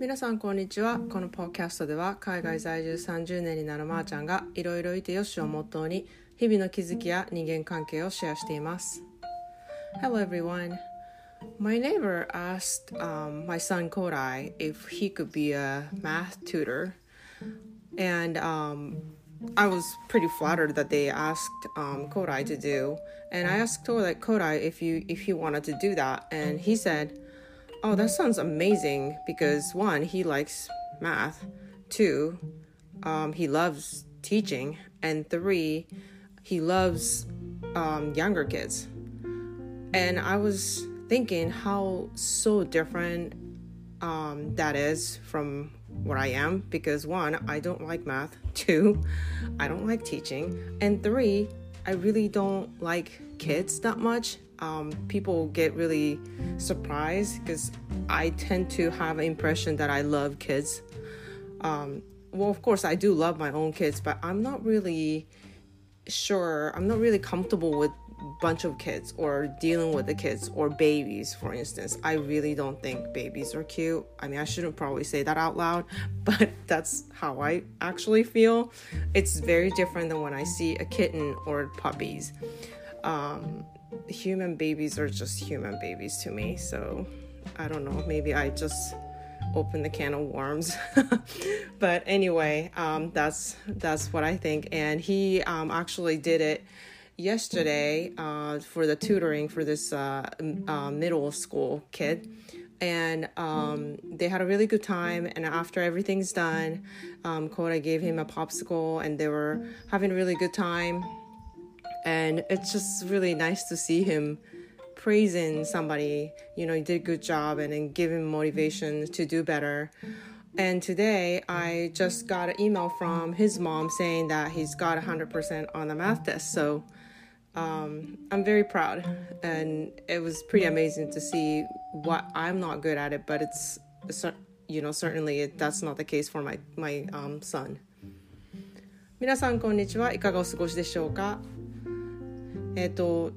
皆さんこんにちはこのポッドキャストでは海外在住30年になるまーちゃんがいろいろいてよしをモットーに日々の気づきや人間関係をシェアしています Hello everyone My neighbor asked um, my son Kodai if he could be a math tutor and um, I was pretty flattered that they asked um, Kodai to do and I asked Kodai if you if he wanted to do that and he said Oh, that sounds amazing because one, he likes math, two, um, he loves teaching, and three, he loves um, younger kids. And I was thinking how so different um, that is from what I am because one, I don't like math, two, I don't like teaching, and three, I really don't like kids that much um, people get really surprised because I tend to have an impression that I love kids. Um, well, of course, I do love my own kids, but I'm not really sure. I'm not really comfortable with bunch of kids or dealing with the kids or babies for instance i really don't think babies are cute i mean i shouldn't probably say that out loud but that's how i actually feel it's very different than when i see a kitten or puppies um, human babies are just human babies to me. So I don't know. Maybe I just open the can of worms. but anyway, um, that's that's what I think. And he um, actually did it yesterday uh, for the tutoring for this uh, uh, middle school kid. And um, they had a really good time. And after everything's done, um, gave him a popsicle, and they were having a really good time and it's just really nice to see him praising somebody you know he did a good job and then give him motivation to do better and today i just got an email from his mom saying that he's got 100% on the math test so um, i'm very proud and it was pretty amazing to see what i'm not good at it but it's you know certainly it, that's not the case for my my um, son 皆さんこんにちはいかがお過ごしでしょうか えっ、ー、と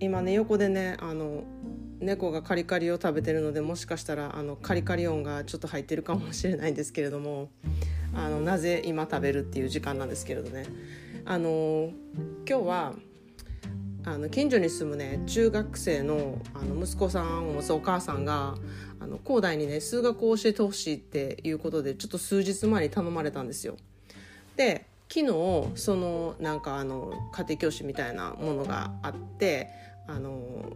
今ね横でねあの猫がカリカリを食べてるのでもしかしたらあのカリカリ音がちょっと入ってるかもしれないんですけれどもあのなぜ今食べるっていう時間なんですけれどねあの今日はあの近所に住むね中学生のあの息子さんを持つお母さんがあの広大にね数学を教えてほしいっていうことでちょっと数日前に頼まれたんですよ。で昨日そのなんかあの家庭教師みたいなものがあってあの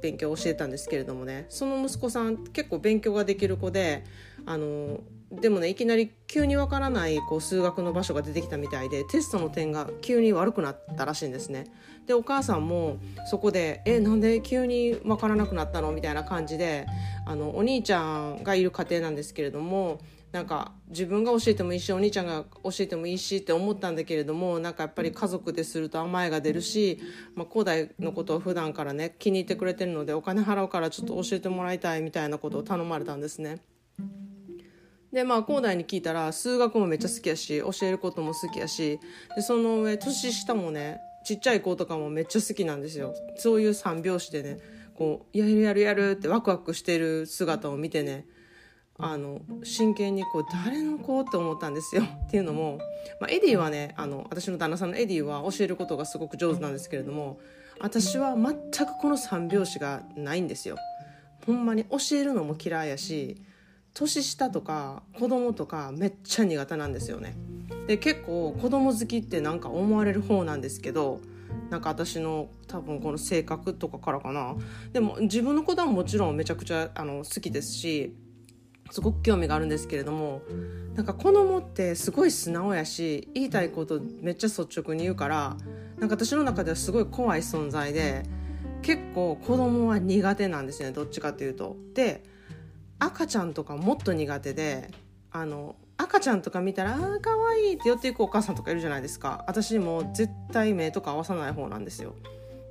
勉強を教えたんですけれどもねその息子さん結構勉強ができる子であのでもねいきなり急にわからないこう数学の場所が出てきたみたいでテストの点が急に悪くなったらしいんですね。でお母さんもそこで「えなんで急にわからなくなったの?」みたいな感じであのお兄ちゃんがいる家庭なんですけれどもなんか自分が教えてもいいしお兄ちゃんが教えてもいいしって思ったんだけれどもなんかやっぱり家族ですると甘えが出るし、まあ、高大のことを普段からね気に入ってくれてるのでお金払うからちょっと教えてもらいたいみたいなことを頼まれたんですね。でまあ高大に聞いたら数学もめっちゃ好きやし教えることも好きやしでその上年下もねちっちゃい子とかもめっちゃ好きなんですよそういう三拍子でねこうやるやるやるってワクワクしてる姿を見てねあの真剣にこう誰の子？って思ったんですよ っていうのも、まあ、エディはねあの私の旦那さんのエディは教えることがすごく上手なんですけれども私は全くこの三拍子がないんですよ。ほんまに教えるのも嫌いやし年下とか子供とかめっちゃ苦手なんですよね。で結構子供好きってなんか思われる方なんですけどなんか私の多分この性格とかからかなでも自分の子供はもちろんめちゃくちゃあの好きですしすごく興味があるんですけれどもなんか子供ってすごい素直やし言いたいことめっちゃ率直に言うからなんか私の中ではすごい怖い存在で結構子供は苦手なんですねどっちかっていうと。で赤ちゃんとかもっと苦手であの赤ちゃんとか見たら「あーかわいい」って寄っていくお母さんとかいるじゃないですか私も絶対目とか合わさない方なんですよ。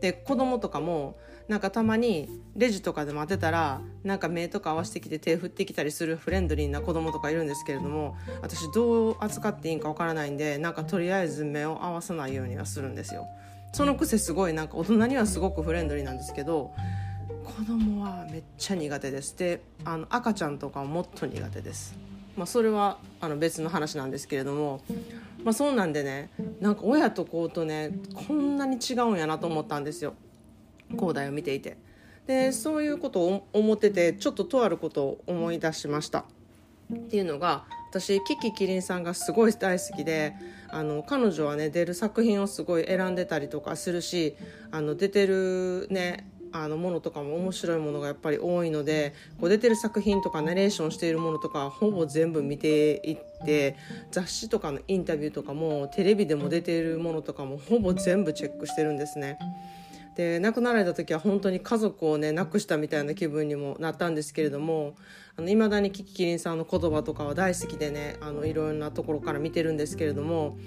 で子供とかもなんかたまにレジとかで待ってたらなんか目とか合わせてきて手振ってきたりするフレンドリーな子供とかいるんですけれども私どう扱っていいんかわからないんでなんかとりあえず目を合わさないようにはするんですよ。そのくせすごいなんか大人にはすごくフレンドリーなんですけど子供はめっちゃ苦手ですであの赤ちゃんとかはもっと苦手です。まあ、それはあの別の話なんですけれども、まあ、そうなんでねなんか親と子とねこんなに違うんやなと思ったんですよ広大を見ていて。でそういうことを思っててちょっととあることを思い出しました。っていうのが私キキキリンさんがすごい大好きであの彼女はね出る作品をすごい選んでたりとかするしあの出てるねあのものとかも面白いものがやっぱり多いのでこう出てる作品とかナレーションしているものとかほぼ全部見ていって雑誌とかのインタビューとかもテレビでも出ているものとかもほぼ全部チェックしてるんですね。で亡くなられた時は本当に家族をね亡くしたみたいな気分にもなったんですけれどもいまだにキキキリンさんの言葉とかは大好きでねあのいろんなところから見てるんですけれども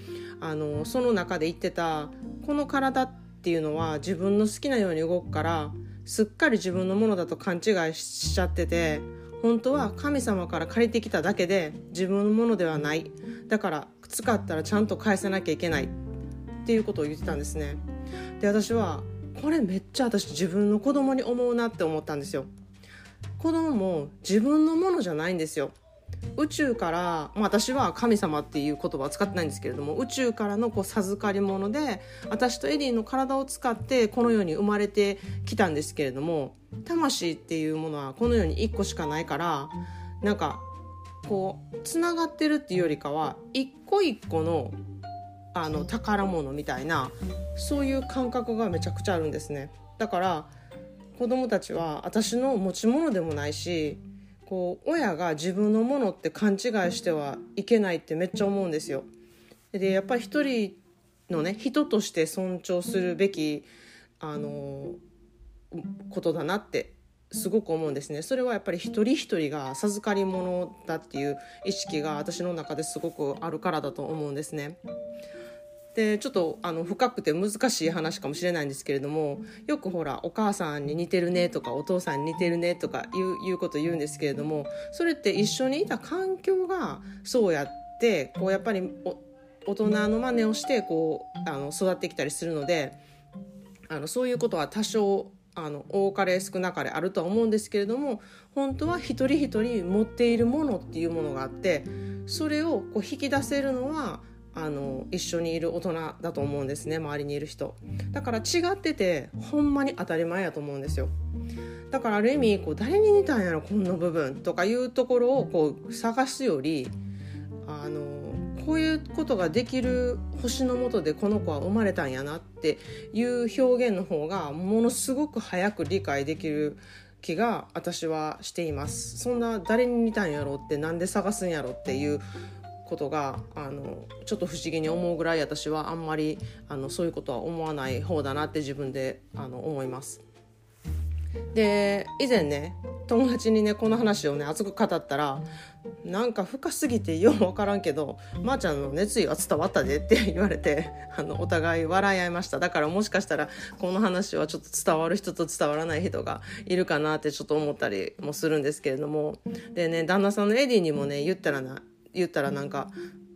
あのその中で言ってたこの体っていうのは自分の好きなように動くからすっかり自分のものだと勘違いしちゃってて本当は神様から借りてきただけで自分のものではない。だから使ったらちゃんと返さなきゃいけないっていうことを言ってたんですね。で私はこれめっちゃ私自分の子供に思うなって思ったんですよ。子供も自分のものじゃないんですよ。宇宙から、まあ、私は神様っていう言葉は使ってないんですけれども宇宙からのこう授かり物で私とエディの体を使ってこの世に生まれてきたんですけれども魂っていうものはこの世に1個しかないからなんかこうつながってるっていうよりかは一個一個のあの宝物みたいなそういう感覚がめちゃくちゃあるんですねだから子供たちは私の持ち物でもないしこう親が自分のものって勘違いしてはいけないってめっちゃ思うんですよ。でやっぱり一人のね人として尊重するべきあのことだなってすごく思うんですねそれはやっぱり一人一人が授かり物だっていう意識が私の中ですごくあるからだと思うんですね。でちょっとあの深くて難しい話かもしれないんですけれどもよくほらお母さんに似てるねとかお父さんに似てるねとかいういうこと言うんですけれどもそれって一緒にいた環境がそうやってこうやっぱり大人の真似をしてこうあの育ってきたりするのであのそういうことは多少あの多かれ少なかれあるとは思うんですけれども本当は一人一人持っているものっていうものがあってそれをこう引き出せるのはあの一緒にいる大人だと思うんですね周りにいる人。だから違っててほんまに当たり前やと思うんですよ。だからある意味こう誰に似たんやろこの部分とかいうところをこう探すよりあのこういうことができる星のもとでこの子は生まれたんやなっていう表現の方がものすごく早く理解できる気が私はしています。そんな誰に似たんやろってなんで探すんやろっていうことがあのちょっと不思議に思うぐらい私はあんまりあのそういうことは思わない方だなって自分であの思います。で以前ね友達にねこの話をね熱く語ったらなんか深すぎてよう分からんけど「まー、あ、ちゃんの熱意は伝わったで」って 言われてあのお互い笑い合いましただからもしかしたらこの話はちょっと伝わる人と伝わらない人がいるかなってちょっと思ったりもするんですけれどもでね旦那さんのエディにもね言ったらな言ったらなんか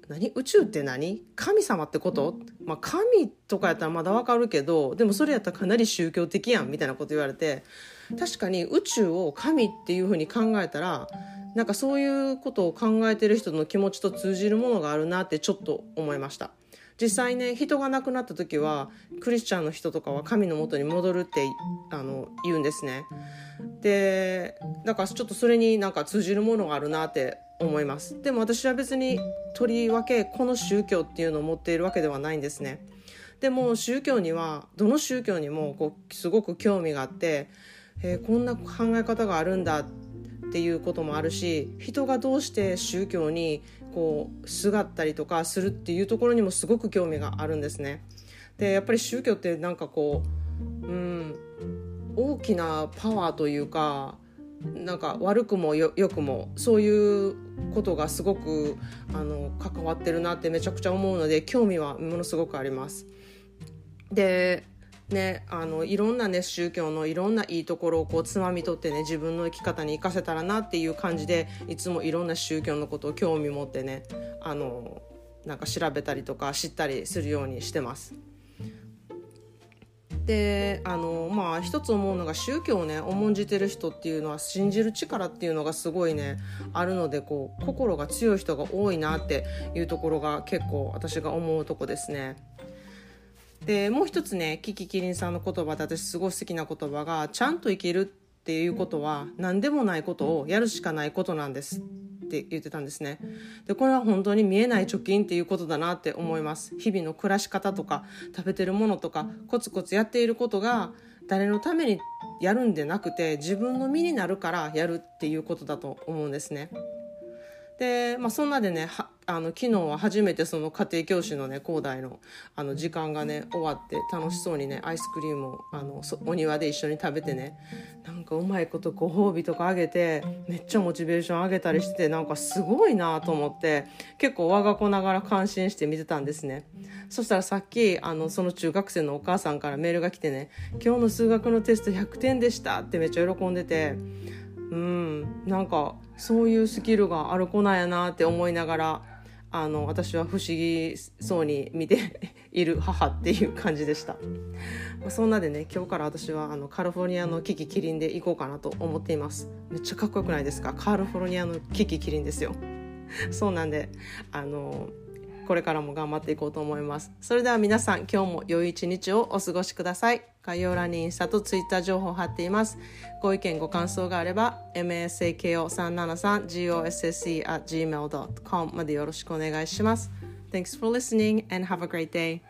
何？宇宙って何？神様ってこと、まあ、神とかやったらまだわかるけどでもそれやったらかなり宗教的やんみたいなこと言われて確かに宇宙を神っていうふうに考えたらなんかそういうことを考えてる人の気持ちと通じるものがあるなってちょっと思いました。実際ね人が亡くなった時はクリスチャンの人とかは神のもとに戻るってあの言うんですね。でだからちょっとそれになんか通じるものがあるなって思いますでも私は別にとりわけこの宗教っていうのを持っているわけではないんですねでも宗教にはどの宗教にもこうすごく興味があって、えー、こんな考え方があるんだっていうこともあるし人がどうして宗教にこうすがったりとかするっていうところにもすごく興味があるんですね。でやっぱり宗教ってなんかこううん大きなパワーというかなんか悪くもよくもそういうことがすごくあの関わってるなってめちゃくちゃ思うので興味はものすごくあります。でね、あのいろんな、ね、宗教のいろんないいところをこうつまみ取ってね自分の生き方に生かせたらなっていう感じでいつもいろんな宗教のことを興味持ってねあのなんか調べたりとか知ったりするようにしてます。であのまあ一つ思うのが宗教をね重んじてる人っていうのは信じる力っていうのがすごいねあるのでこう心が強い人が多いなっていうところが結構私が思うとこですね。でもう一つねキキキリンさんの言葉で私すごい好きな言葉が「ちゃんと生きる」っていうことは何でもないことをやるしかないことなんですって言ってたんですね。でこれは本当に見えない貯金っていうことだなって思います。日々の暮らし方とか食べてるものとかコツコツやっていることが誰のためにやるんでなくて自分の身になるからやるっていうことだと思うんですね。で、まあ、そんなでねあの昨日は初めてその家庭教師のね広大のあの時間がね終わって楽しそうにねアイスクリームをあのお庭で一緒に食べてねなんかうまいことご褒美とかあげてめっちゃモチベーション上げたりしてなんかすごいなと思って結構我が子ながら感心して見てたんですね。そしたらさっきあのその中学生のお母さんからメールが来てね「今日の数学のテスト100点でした」ってめっちゃ喜んでてうん。なんかそういうスキルがある子なんやなって思いながらあの私は不思議そうに見ている母っていう感じでした、まあ、そんなでね今日から私はあのカリフォルニアのキキキリンで行こうかなと思っています。めっちゃかっこよくないですか？カリフォルニアのキキキリンですよ。そうなんであのこれからも頑張っていこうと思います。それでは皆さん今日も良い一日をお過ごしください。概要欄にインスタとツイッター情報を貼っています。ご意見ご感想があれば masako373gosse.gmail.com までよろしくお願いします。Thanks for listening and have a great day.